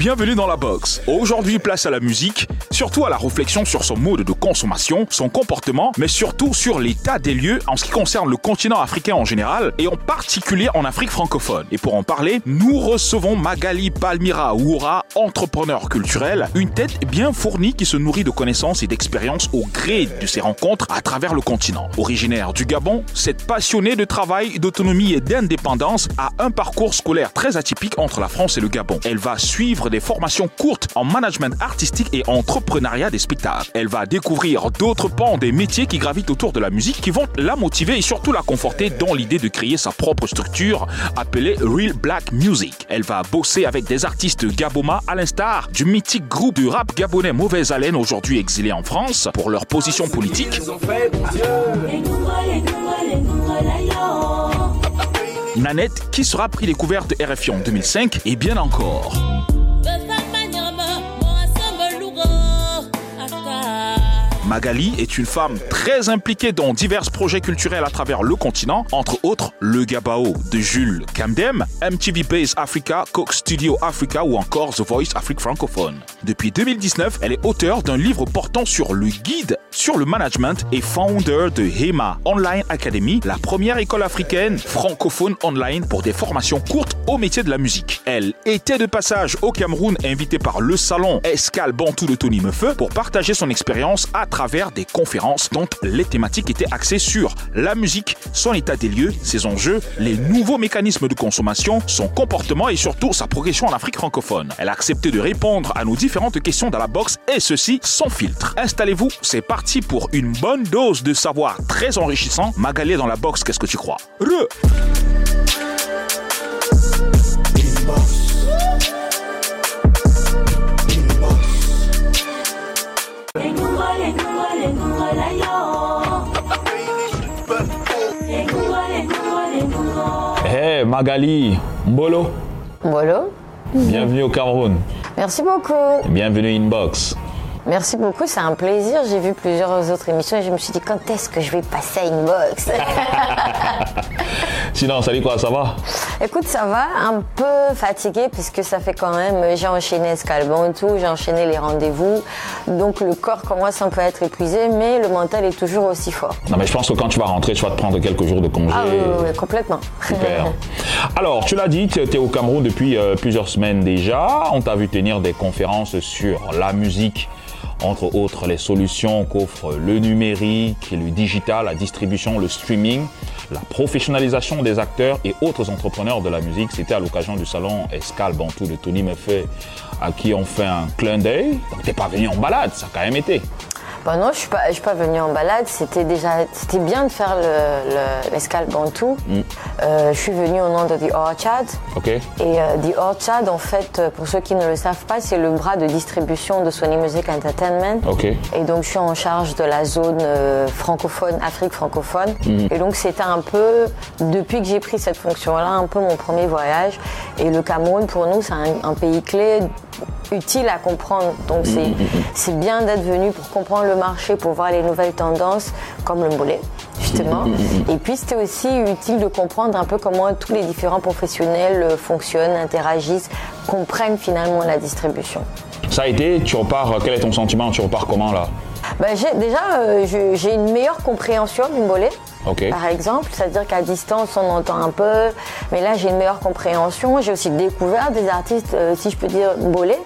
bienvenue dans la box. Aujourd'hui, place à la musique, surtout à la réflexion sur son mode de consommation, son comportement, mais surtout sur l'état des lieux en ce qui concerne le continent africain en général et en particulier en Afrique francophone. Et pour en parler, nous recevons Magali Palmira Oura, entrepreneur culturel, une tête bien fournie qui se nourrit de connaissances et d'expériences au gré de ses rencontres à travers le continent. Originaire du Gabon, cette passionnée de travail, d'autonomie et d'indépendance a un parcours scolaire très atypique entre la France et le Gabon. Elle va suivre des formations courtes en management artistique et entrepreneuriat des spectacles. Elle va découvrir d'autres pans des métiers qui gravitent autour de la musique qui vont la motiver et surtout la conforter dans l'idée de créer sa propre structure appelée Real Black Music. Elle va bosser avec des artistes gaboma à l'instar du mythique groupe de rap gabonais Mauvaise Haleine aujourd'hui exilé en France pour leur position politique. Nanette qui sera pris découverte RFI en 2005 et bien encore. Magali est une femme très impliquée dans divers projets culturels à travers le continent, entre autres le Gabao de Jules Camdem, MTV Base Africa, Coke Studio Africa ou encore The Voice Afrique francophone. Depuis 2019, elle est auteure d'un livre portant sur le guide sur le management et founder de HEMA Online Academy, la première école africaine francophone online pour des formations courtes au métier de la musique. Elle était de passage au Cameroun invitée par le salon Escale Bantou de Tony Meufeu pour partager son expérience à travers des conférences dont les thématiques étaient axées sur la musique, son état des lieux, ses enjeux, les nouveaux mécanismes de consommation, son comportement et surtout sa progression en Afrique francophone. Elle a accepté de répondre à nos différentes questions dans la box et ceci sans filtre. Installez-vous, c'est parti pour une bonne dose de savoir très enrichissant. Magalé dans la box, qu'est-ce que tu crois? Re Hey Magali, Mbolo, Mbolo. bienvenue au Cameroun. Merci beaucoup. Bienvenue Inbox. Merci beaucoup, c'est un plaisir. J'ai vu plusieurs autres émissions et je me suis dit quand est-ce que je vais passer à Inbox Sinon, salut quoi, ça va? Écoute, ça va, un peu fatiguée puisque ça fait quand même, j'ai enchaîné Escalbon et tout, j'ai enchaîné les rendez-vous. Donc le corps commence un peu à être épuisé, mais le mental est toujours aussi fort. Non mais je pense que quand tu vas rentrer, tu vas te prendre quelques jours de congé. Ah oui, oui, oui, complètement. Super. Alors, tu l'as dit, tu étais au Cameroun depuis euh, plusieurs semaines déjà. On t'a vu tenir des conférences sur la musique, entre autres les solutions qu'offre le numérique, le digital, la distribution, le streaming, la professionnalisation des acteurs et autres entrepreneurs de la musique. C'était à l'occasion du salon Escale Bantou de Tony Meffet, à qui on fait un clin d'œil. Donc, t'es pas venu en balade, ça a quand même été. Bah non, je suis pas, je suis pas venue en balade. C'était déjà, c'était bien de faire le- le- l'escale Bantou. Euh, je suis venue au nom de The Orchard. Et euh, The Orchard, en fait, euh, pour ceux qui ne le savent pas, c'est le bras de distribution de Sony Music Entertainment. Et donc, je suis en charge de la zone euh, francophone, Afrique francophone. Et donc, c'était un peu, depuis que j'ai pris cette fonction-là, un peu mon premier voyage. Et le Cameroun, pour nous, c'est un, un pays clé utile à comprendre. Donc, c'est c'est bien d'être venu pour comprendre le marché, pour voir les nouvelles tendances, comme le mollet, justement. Et puis, c'était aussi utile de comprendre un peu comment tous les différents professionnels euh, fonctionnent, interagissent, comprennent finalement la distribution. Ça a été, tu repars, quel est ton sentiment? Tu repars comment là? Ben, déjà, euh, j'ai une meilleure compréhension du mollet. Par exemple, c'est-à-dire qu'à distance, on entend un peu, mais là, j'ai une meilleure compréhension. J'ai aussi découvert des artistes, euh, si je peux dire, bolés.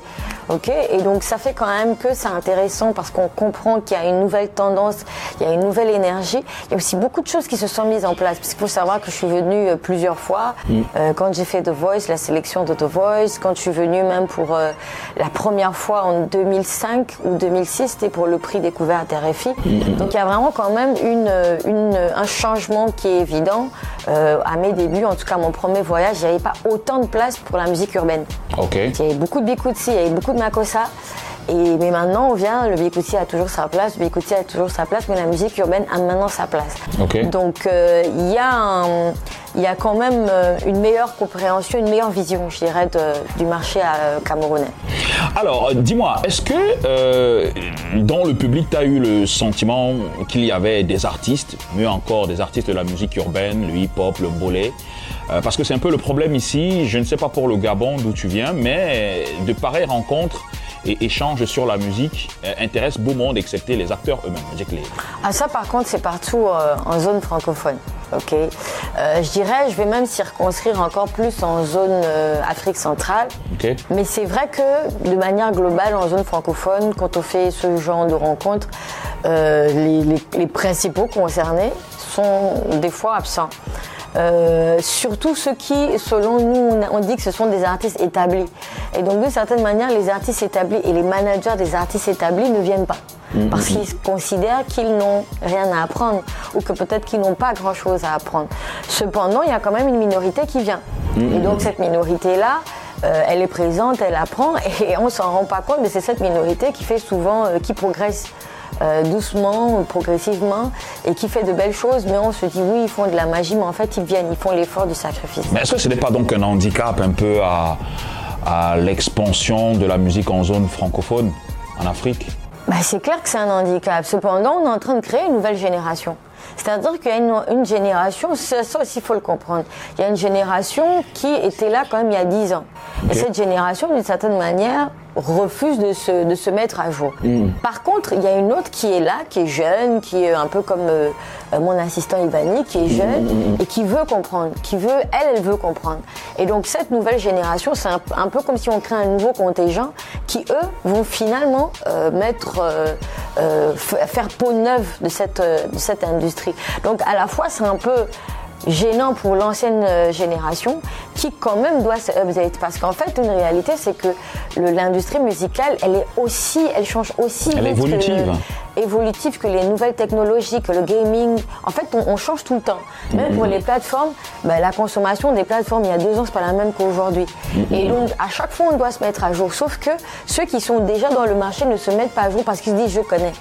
Ok, et donc ça fait quand même que c'est intéressant parce qu'on comprend qu'il y a une nouvelle tendance, il y a une nouvelle énergie. Il y a aussi beaucoup de choses qui se sont mises en place. Parce qu'il faut savoir que je suis venue euh, plusieurs fois. Euh, quand j'ai fait The Voice, la sélection de The Voice, quand je suis venue même pour euh, la première fois en 2005 ou 2006, c'était pour le prix découverte RFI. Donc il y a vraiment quand même une, euh, une, un changement qui est évident. Euh, à mes débuts, en tout cas mon premier voyage, il n'y avait pas autant de place pour la musique urbaine. Ok. Il y avait beaucoup de Bikutsi, il y avait beaucoup de Makossa. Et, mais maintenant, on vient, le Bikutsi a toujours sa place, le Bikutsi a toujours sa place, mais la musique urbaine a maintenant sa place. Donc, euh, il y a un- il y a quand même euh, une meilleure compréhension, une meilleure vision, je dirais, du marché euh, camerounais. Alors, dis-moi, est-ce que dans le public, tu as eu le sentiment qu'il y avait des artistes, mieux encore des artistes de la musique urbaine, le hip-hop, le bolé parce que c'est un peu le problème ici, je ne sais pas pour le Gabon d'où tu viens, mais de pareilles rencontres et échanges sur la musique euh, intéressent beau monde, excepté les acteurs eux-mêmes. Les... Ah, ça, par contre, c'est partout euh, en zone francophone. Ok? Euh, je dirais, je vais même circonscrire encore plus en zone Afrique centrale. Mais c'est vrai que de manière globale, en zone francophone, quand on fait ce genre de rencontres, les, les principaux concernés sont des fois absents. Euh, surtout ceux qui, selon nous, on, dit que ce sont des artistes établis. Et donc, d'une certaine manière, les artistes établis et les managers des artistes établis ne viennent pas. Mm-hmm. Parce qu'ils considèrent qu'ils n'ont rien à apprendre ou que peut-être qu'ils n'ont pas grand-chose à apprendre. Cependant, il y a quand même une minorité qui vient. Mm-hmm. Et donc, cette minorité-là, euh, elle est présente, elle apprend et on s'en rend pas compte, mais c'est cette minorité qui fait souvent, euh, qui progresse doucement, progressivement, et qui fait de belles choses, mais on se dit oui, ils font de la magie, mais en fait, ils viennent, ils font l'effort du sacrifice. Mais est-ce que ce n'est pas donc un handicap un peu à, l'expansion de la musique en zone francophone en Afrique? Bah, C'est clair que c'est un handicap. Cependant, on est en train de créer une nouvelle génération. C'est-à-dire qu'il y a une, génération, ça, aussi il faut le comprendre, il y a une génération qui était là quand même il y a 10 ans. Et cette génération, d'une certaine manière, refuse de se, de se mettre à jour. Hmm. Par contre, il y a une autre qui est là, qui est jeune, qui est un peu comme euh, euh, mon assistant Ivani, qui est hmm, jeune hmm, et qui veut comprendre, qui veut, elle, elle veut comprendre. Et donc cette nouvelle génération, c'est un, peu comme si on crée un nouveau contingent qui, eux, vont finalement euh, mettre, faire peau neuve de cette, de cette industrie. Donc à la fois, c'est un peu gênant pour l'ancienne euh, génération qui quand même doit se update. Parce qu'en fait une réalité c'est que l'industrie musicale elle est aussi elle change aussi elle est évolutive que, évolutive. que les nouvelles technologies que le gaming. En fait on, change tout le temps. Même pour les plateformes ben, la consommation des plateformes il y a deux ans c'est pas la même qu'aujourd'hui. Et donc à chaque fois on doit se mettre à jour. Sauf que ceux qui sont déjà dans le marché ne se mettent pas à jour parce qu'ils se disent je connais.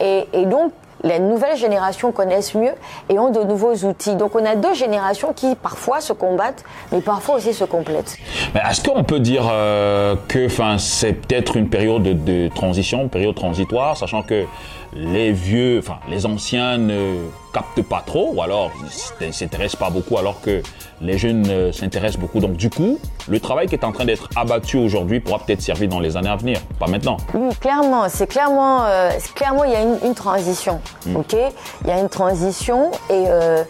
Et, et donc les nouvelles générations connaissent mieux et ont de nouveaux outils. Donc on a deux générations qui parfois se combattent, mais parfois aussi se complètent. Est-ce qu'on peut dire euh, que c'est peut-être une période de, transition, une période transitoire, sachant que les vieux, enfin les anciens ne captent pas trop, ou alors ne s'intéressent pas beaucoup, alors que les jeunes euh, s'intéressent beaucoup. Donc du coup, le travail qui est en train d'être abattu aujourd'hui pourra peut-être servir dans les années à venir, pas maintenant. Oui, clairement, c'est clairement, euh, clairement il y a une, transition, hmm. ok? Il y a une transition et euh,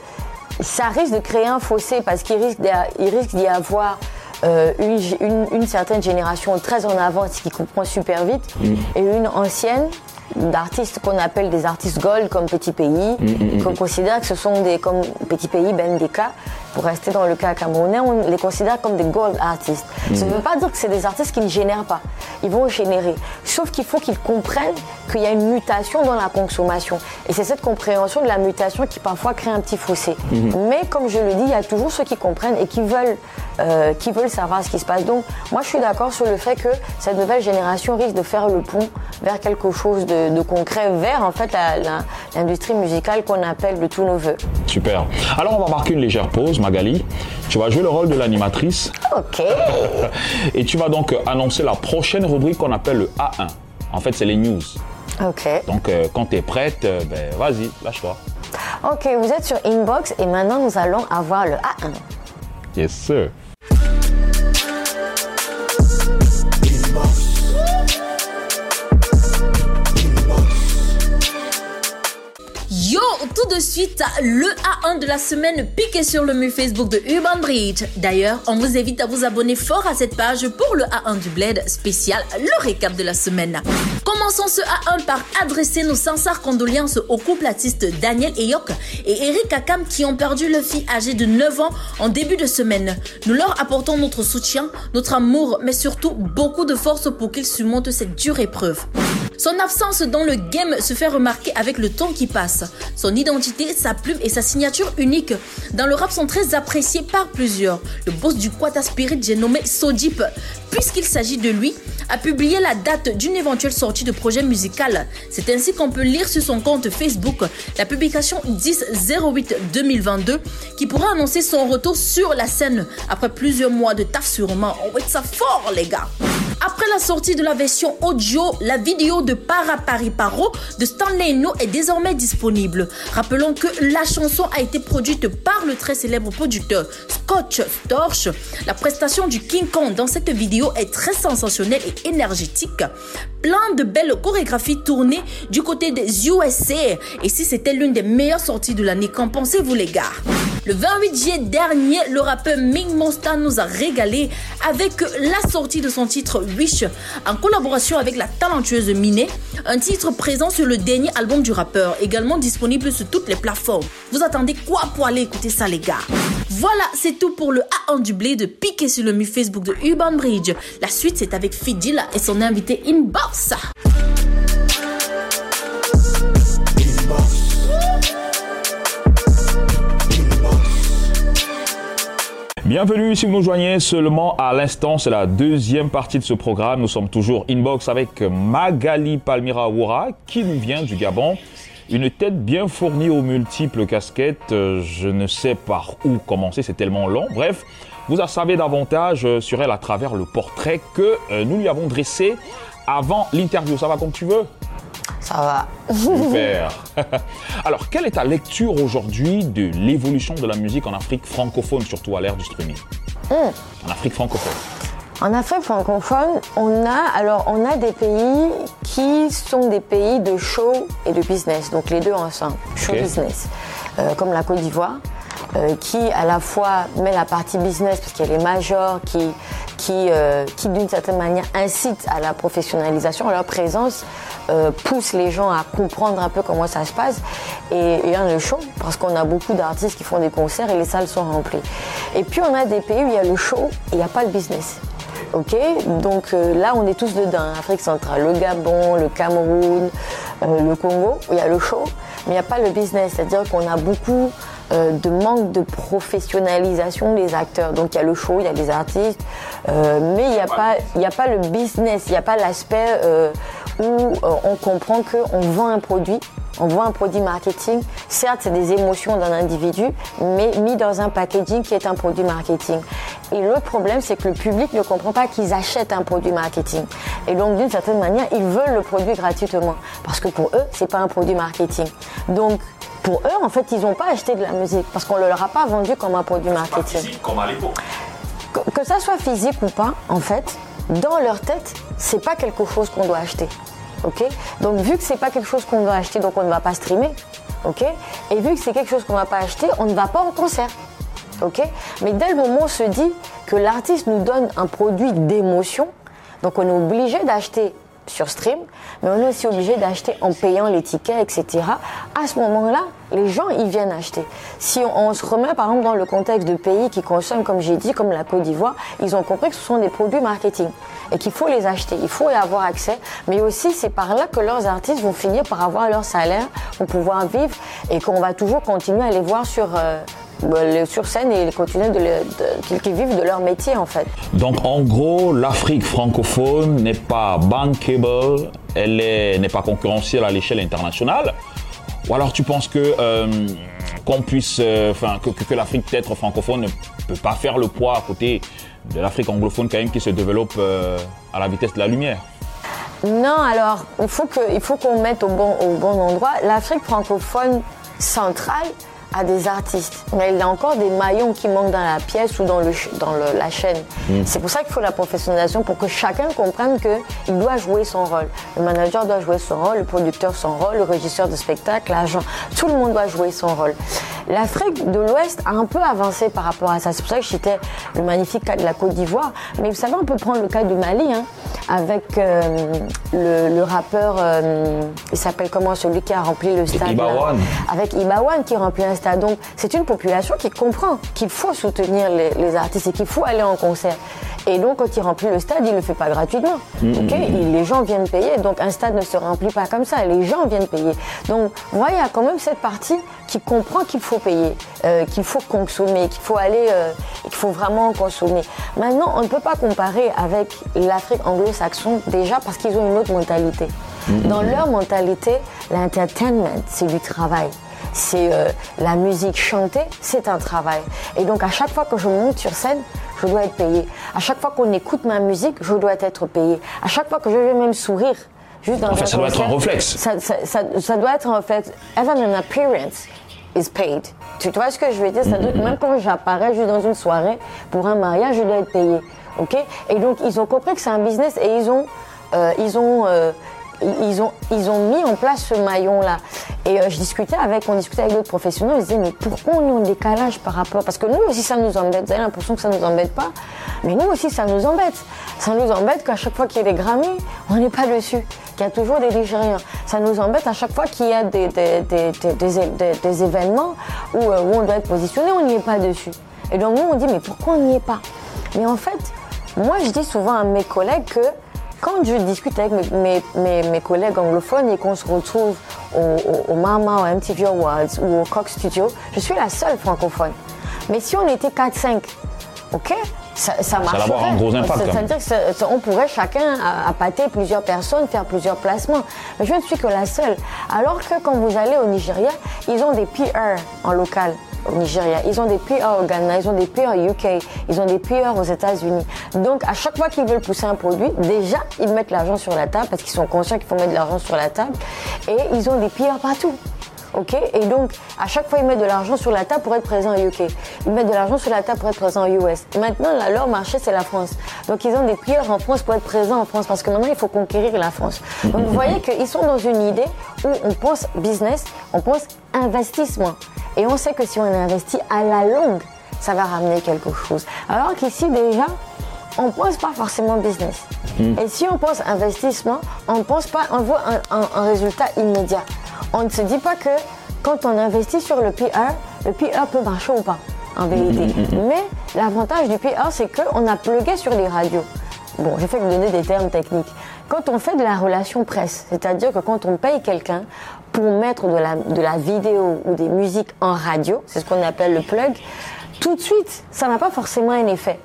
ça risque de créer un fossé parce qu'il risque d'y avoir une, certaine génération très en avance qui comprend super vite hmm. et une ancienne d'artistes qu'on appelle des artistes gold comme Petit Pays, mm, mm, mm. qu'on considère que ce sont des, comme Petit Pays, Ben Deka, pour rester dans le cas camerounais, on les considère comme des gold artistes. Ça ne veut pas dire que c'est des artistes qui ne génèrent pas. Ils vont générer. Sauf qu'il faut qu'ils comprennent qu'il y a une mutation dans la consommation. Et c'est cette compréhension de la mutation qui parfois crée un petit fossé. Mais comme je le dis, il y a toujours ceux qui comprennent et qui veulent, euh, qui veulent savoir ce qui se passe. Donc moi je suis d'accord sur le fait que cette nouvelle génération risque de faire le pont vers quelque chose de de, concret vers en fait l'industrie musicale qu'on appelle le tout nouveau. Super. Alors on va marquer une légère pause, Magali. Tu vas jouer le rôle de l'animatrice. Ok. Et tu vas donc annoncer la prochaine rubrique qu'on appelle le A1. En fait, c'est les news. Ok. Donc euh, quand tu es prête, euh, ben, vas-y, lâche-toi. Ok, vous êtes sur Inbox et maintenant nous allons avoir le A1. Yes, sir. Tout de suite le A1 de la semaine piqué sur le mur Facebook de Urban Bridge. D'ailleurs, on vous invite à vous abonner fort à cette page pour le A1 du Bled spécial, le récap de la semaine. Commençons ce A1 par adresser nos sincères condoléances au couple artiste Daniel Eyok et Eric Akam qui ont perdu leur fille âgée de 9 ans en début de semaine. Nous leur apportons notre soutien, notre amour, mais surtout beaucoup de force pour qu'ils surmontent cette dure épreuve. Son absence dans le game se fait remarquer avec le temps qui passe. Son identité, sa plume et sa signature unique dans le rap sont très appréciés par plusieurs. Le boss du Quata Spirit, j'ai nommé Sojip, puisqu'il s'agit de lui, a publié la date d'une éventuelle sortie de projet musical. C'est ainsi qu'on peut lire sur son compte Facebook la publication 10-08-2022 qui pourra annoncer son retour sur la scène après plusieurs mois de taf sûrement. On va être ça fort les gars après la sortie de la version audio, la vidéo de Para Pari Paro de Stanley No est désormais disponible. Rappelons que la chanson a été produite par le très célèbre producteur Scotch Storch. La prestation du King Kong dans cette est très sensationnelle et énergétique. Plein de belles chorégraphies tournées du côté des USA. Et si c'était l'une des meilleures sorties de l'année, qu'en pensez-vous les gars? Le 28 juillet dernier, le rappeur Ming Monster nous a régalé avec la sortie de son titre Wish en collaboration avec la talentueuse Miné, un titre présent sur le dernier album du rappeur, également disponible sur toutes les plateformes. Vous attendez quoi pour aller écouter ça les gars? Voilà, c'est tout pour le A1 du blé de piquer sur le mu Facebook de Urban Bridge. La suite c'est avec Fidila et son invité Inbox. Bienvenue si vous nous joignez seulement à l'instant, c'est la deuxième partie de ce programme. Nous sommes toujours inbox avec Magali Palmira Woura qui nous vient du Gabon. Une tête bien fournie aux multiples casquettes. Euh, Je ne sais par où commencer, c'est tellement long. Bref, vous en savez davantage euh, sur elle à travers le portrait que euh, nous lui avons dressé avant l'interview. Ça va comme tu veux Ça va. Super. Alors, quelle est ta lecture aujourd'hui de l'évolution de la musique en Afrique francophone, surtout à l'ère du streaming? En Afrique francophone. En Afrique francophone, on a alors on a des pays qui sont des pays de show et de business, donc les deux ensemble, show business, Euh, comme la Côte d'Ivoire, euh, qui à la fois met la partie business parce qu'il y a les majors qui qui euh, qui d'une certaine manière incitent à la professionnalisation, leur présence euh, pousse les gens à comprendre un peu comment ça se passe et, et il y a le show parce qu'on a beaucoup d'artistes qui font des concerts et les salles sont remplies. Et puis on a des pays où il y a le show et il n'y a pas le business. Ok, donc euh, là on est tous dedans, Afrique centrale, le Gabon, le Cameroun, euh, le Congo, il y a le show, mais il n'y a pas le business, c'est-à-dire qu'on a beaucoup euh, de manque de professionnalisation des acteurs. Donc il y a le show, il y a les artistes, mais il n'y a, pas- il y a pas le business, il n'y a pas l'aspect où on comprend qu'on vend un produit, on vend un produit marketing. Certes, c'est des émotions d'un individu, mais mis dans un packaging qui est un produit marketing. Et le problème, c'est que le public ne comprend pas qu'ils achètent un produit marketing. Et donc, d'une certaine manière, ils veulent le produit gratuitement. Parce que pour eux, c'est pas un produit marketing. Donc, pour eux, en fait, ils n'ont pas acheté de la musique parce qu'on ne leur a pas vendu comme un produit marketing comme à l'époque. que, que ça soit physique ou pas, en fait, dans leur tête, c'est pas quelque chose qu'on doit acheter. Ok? Donc vu que c'est pas quelque chose qu'on doit acheter, donc on ne va pas streamer. Ok? Et vu que c'est quelque chose qu'on va pas acheter, on ne va pas en concert. Ok? Mais dès le moment où on se dit que l'artiste nous donne un produit d'émotion, donc on est obligé d'acheter sur stream, mais on est aussi obligé d'acheter en payant les tickets, etc. À ce moment-là, les gens, ils viennent acheter. Si on, se remet par exemple dans le contexte de pays qui consomment, comme j'ai dit, comme la Côte d'Ivoire, ils ont compris que ce sont des produits marketing et qu'il faut les acheter, il faut y avoir accès, mais aussi c'est par là que leurs artistes vont finir par avoir leur salaire, vont pouvoir vivre et qu'on va toujours continuer à les voir sur, euh, sur scène et de, le- de- qu'ils vivent de leur métier en fait. Donc, en gros, l'Afrique francophone n'est pas bankable, elle est- n'est pas concurrentielle à l'échelle internationale. Ou alors, tu penses que euh, qu'on puisse, euh, enfin, que, que- que l'Afrique peut-être francophone ne peut pas faire le poids à côté de l'Afrique anglophone quand même qui se développe euh, à la vitesse de la lumière? Non, alors il faut que, il faut qu'on mette au bon, au bon endroit. L'Afrique francophone centrale a des artistes, mais il y a encore des maillons qui manquent dans la pièce ou dans, le, dans le- la chaîne. C'est pour ça qu'il faut la professionnalisation pour que chacun comprenne qu'il doit jouer son rôle. Le manager doit jouer son rôle, le producteur son rôle, le régisseur de spectacle, l'agent. Tout le monde doit jouer son rôle. L'Afrique de l'Ouest a un peu avancé par rapport à ça. C'est pour ça que j'étais le magnifique cas de la Côte d'Ivoire. Mais vous savez, on peut prendre le cas du Mali. hein. avec euh, le, le, rappeur, euh, il s'appelle comment celui qui a rempli le stade Ibawan. Avec Ibawan qui remplit un Donc c'est une population qui comprend qu'il faut soutenir les, les artistes et qu'il faut aller en concert. Et donc, quand il remplit le stade, il ne le fait pas gratuitement. Mm, Il- les gens viennent payer. Donc, un stade ne se remplit pas comme ça. Les gens viennent payer. Donc, voyez, il y a quand même cette partie qui comprend qu'il faut payer, euh, qu'il faut consommer, qu'il faut aller, euh, qu'il faut vraiment consommer. Maintenant, on ne peut pas comparer avec l'Afrique anglo-saxon déjà parce qu'ils ont une autre mentalité. Dans leur mentalité, l'entertainment, c'est du travail c'est euh, la musique chantée, c'est un travail. Et donc à chaque fois que je monte sur scène, je dois être payé. À chaque fois qu'on écoute ma musique, je dois être payé. À chaque fois que je vais même sourire, juste dans En fait, un ça doit être un réflexe. Ça, ça- ça- ça doit être un réflexe. Even an appearance is paid. Tu vois ce que je veux dire? C'est-à-dire que même quand j'apparais juste dans une soirée pour un mariage, je dois être payé. Ok? Et donc ils ont compris que c'est un business et ils ont, euh, ils ont euh, ils ont, ils ont mis en place ce maillon-là. Et euh, je discutais avec, on discutait avec d'autres professionnels, ils disaient, mais pourquoi on est en décalage par rapport? Parce que nous aussi, ça nous embête. Vous avez l'impression que ça nous embête pas, mais nous aussi, ça nous embête. Ça nous embête qu'à chaque fois qu'il y a des Grammys, on n'est pas dessus. Qu'il y a toujours des Nigériens. Ça nous embête à chaque fois qu'il y a des, des, des, des, événements où, euh, où on doit être positionné, on n'y est pas dessus. Et donc nous, on dit, mais pourquoi on n'y est pas? Mais en fait, moi, je dis souvent à mes collègues que quand je discute avec mes, mes, mes, collègues anglophones et qu'on se retrouve au, au, au Mama, au MTV Awards ou au Cox Studio, je suis la seule francophone. Mais si on était 4-5, ok ça, ça va marcherait. avoir un gros impact. C'est-à-dire que ça- ça- on pourrait chacun à- appâter plusieurs personnes, faire plusieurs placements. Mais je ne suis que la seule. Alors que quand vous allez au Nigeria, ils ont des PR en local au Nigeria. Ils ont des PR au Ghana, ils ont des PR au UK, ils ont des PR aux États-Unis. Donc, à chaque fois qu'ils veulent pousser un produit, déjà, ils mettent l'argent sur la table parce qu'ils sont conscients qu'il faut mettre de l'argent sur la table. Et ils ont des PR partout. Ok? Et donc, à chaque fois, ils mettent de l'argent sur la table pour être présents au UK. Ils mettent de l'argent sur la table pour être présents aux US. Maintenant, leur marché, c'est la France. Donc, ils ont des PR en France pour être présents en France parce que maintenant, il faut conquérir la France. Donc, vous voyez qu'ils sont dans une idée où on pense business, on pense investissement. Et on sait que si on investit à la longue, ça va ramener quelque chose. Alors qu'ici, déjà, on ne pense pas forcément business. Et si on pense investissement, on pense pas, on voit un, un- un résultat immédiat. On ne se dit pas que quand on investit sur le PR, le PR peut marcher ou pas, en vérité. Mais l'avantage du PR, c'est qu'on a plugué sur les radios. Bon, je fais vous donner des termes techniques. Quand on fait de la relation presse, c'est-à-dire que quand on paye quelqu'un pour mettre de la, de la vidéo ou des musiques en radio, c'est ce qu'on appelle le plug, tout de suite, ça n'a pas forcément un effet.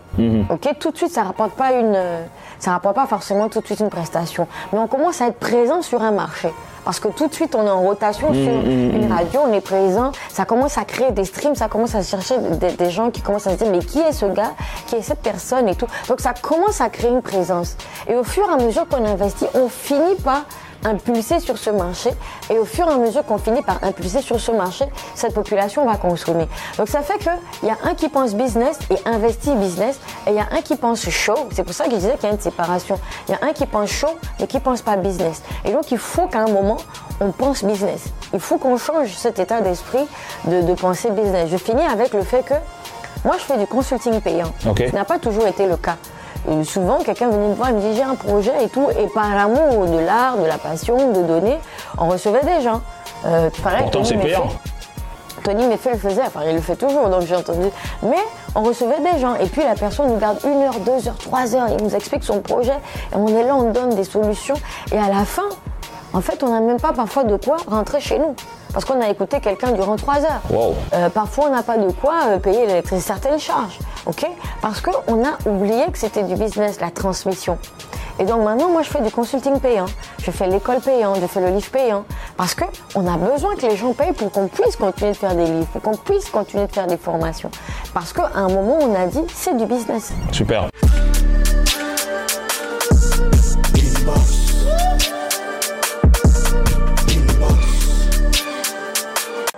Ok, tout de suite, ça rapporte pas une, euh, ça rapporte pas forcément tout de suite une prestation. Mais on commence à être présent sur un marché. Parce que tout de suite, on est en rotation sur une radio, on est présent, ça commence à créer des streams, ça commence à chercher des, des gens qui commencent à se dire mais qui est ce gars, qui est cette personne et tout? Donc ça commence à créer une présence. Et au fur et à mesure qu'on investit, on finit par impulser sur ce marché et au fur et à mesure qu'on finit par impulser sur ce marché, cette population va consommer. Donc ça fait qu'il y a un qui pense business et investit business et il y a un qui pense show. C'est pour ça que je disais qu'il y a une séparation. Il y a un qui pense show mais qui pense pas business. Et donc il faut qu'à un moment, on pense business. Il faut qu'on change cet état d'esprit de, de penser business. Je finis avec le fait que moi je fais du consulting payant. Ça n'a pas toujours été le cas. Et souvent, quelqu'un venait me voir et me dit j'ai un projet et tout, et par amour de l'art, de la passion, de donner, on recevait des gens. Euh, pareil, Pourtant, c'est payant. Tony Meffet le faisait, enfin il le fait toujours, donc j'ai entendu. Mais on recevait des gens, et puis la personne nous garde une heure, deux heures, trois heures, il nous explique son projet, et on est là, on donne des solutions, et à la fin, en fait, on n'a même pas parfois de quoi rentrer chez nous. Parce qu'on a écouté quelqu'un durant trois heures. Wow. Euh, parfois, on n'a pas de quoi euh, payer l'électricité, certaines charges. ok? Parce qu'on a oublié que c'était du business, la transmission. Et donc maintenant, moi, je fais du consulting payant. Je fais l'école payante, je fais le livre payant. Parce qu'on a besoin que les gens payent pour qu'on puisse continuer de faire des livres, pour qu'on puisse continuer de faire des formations. Parce qu'à un moment, on a dit, c'est du business. Super.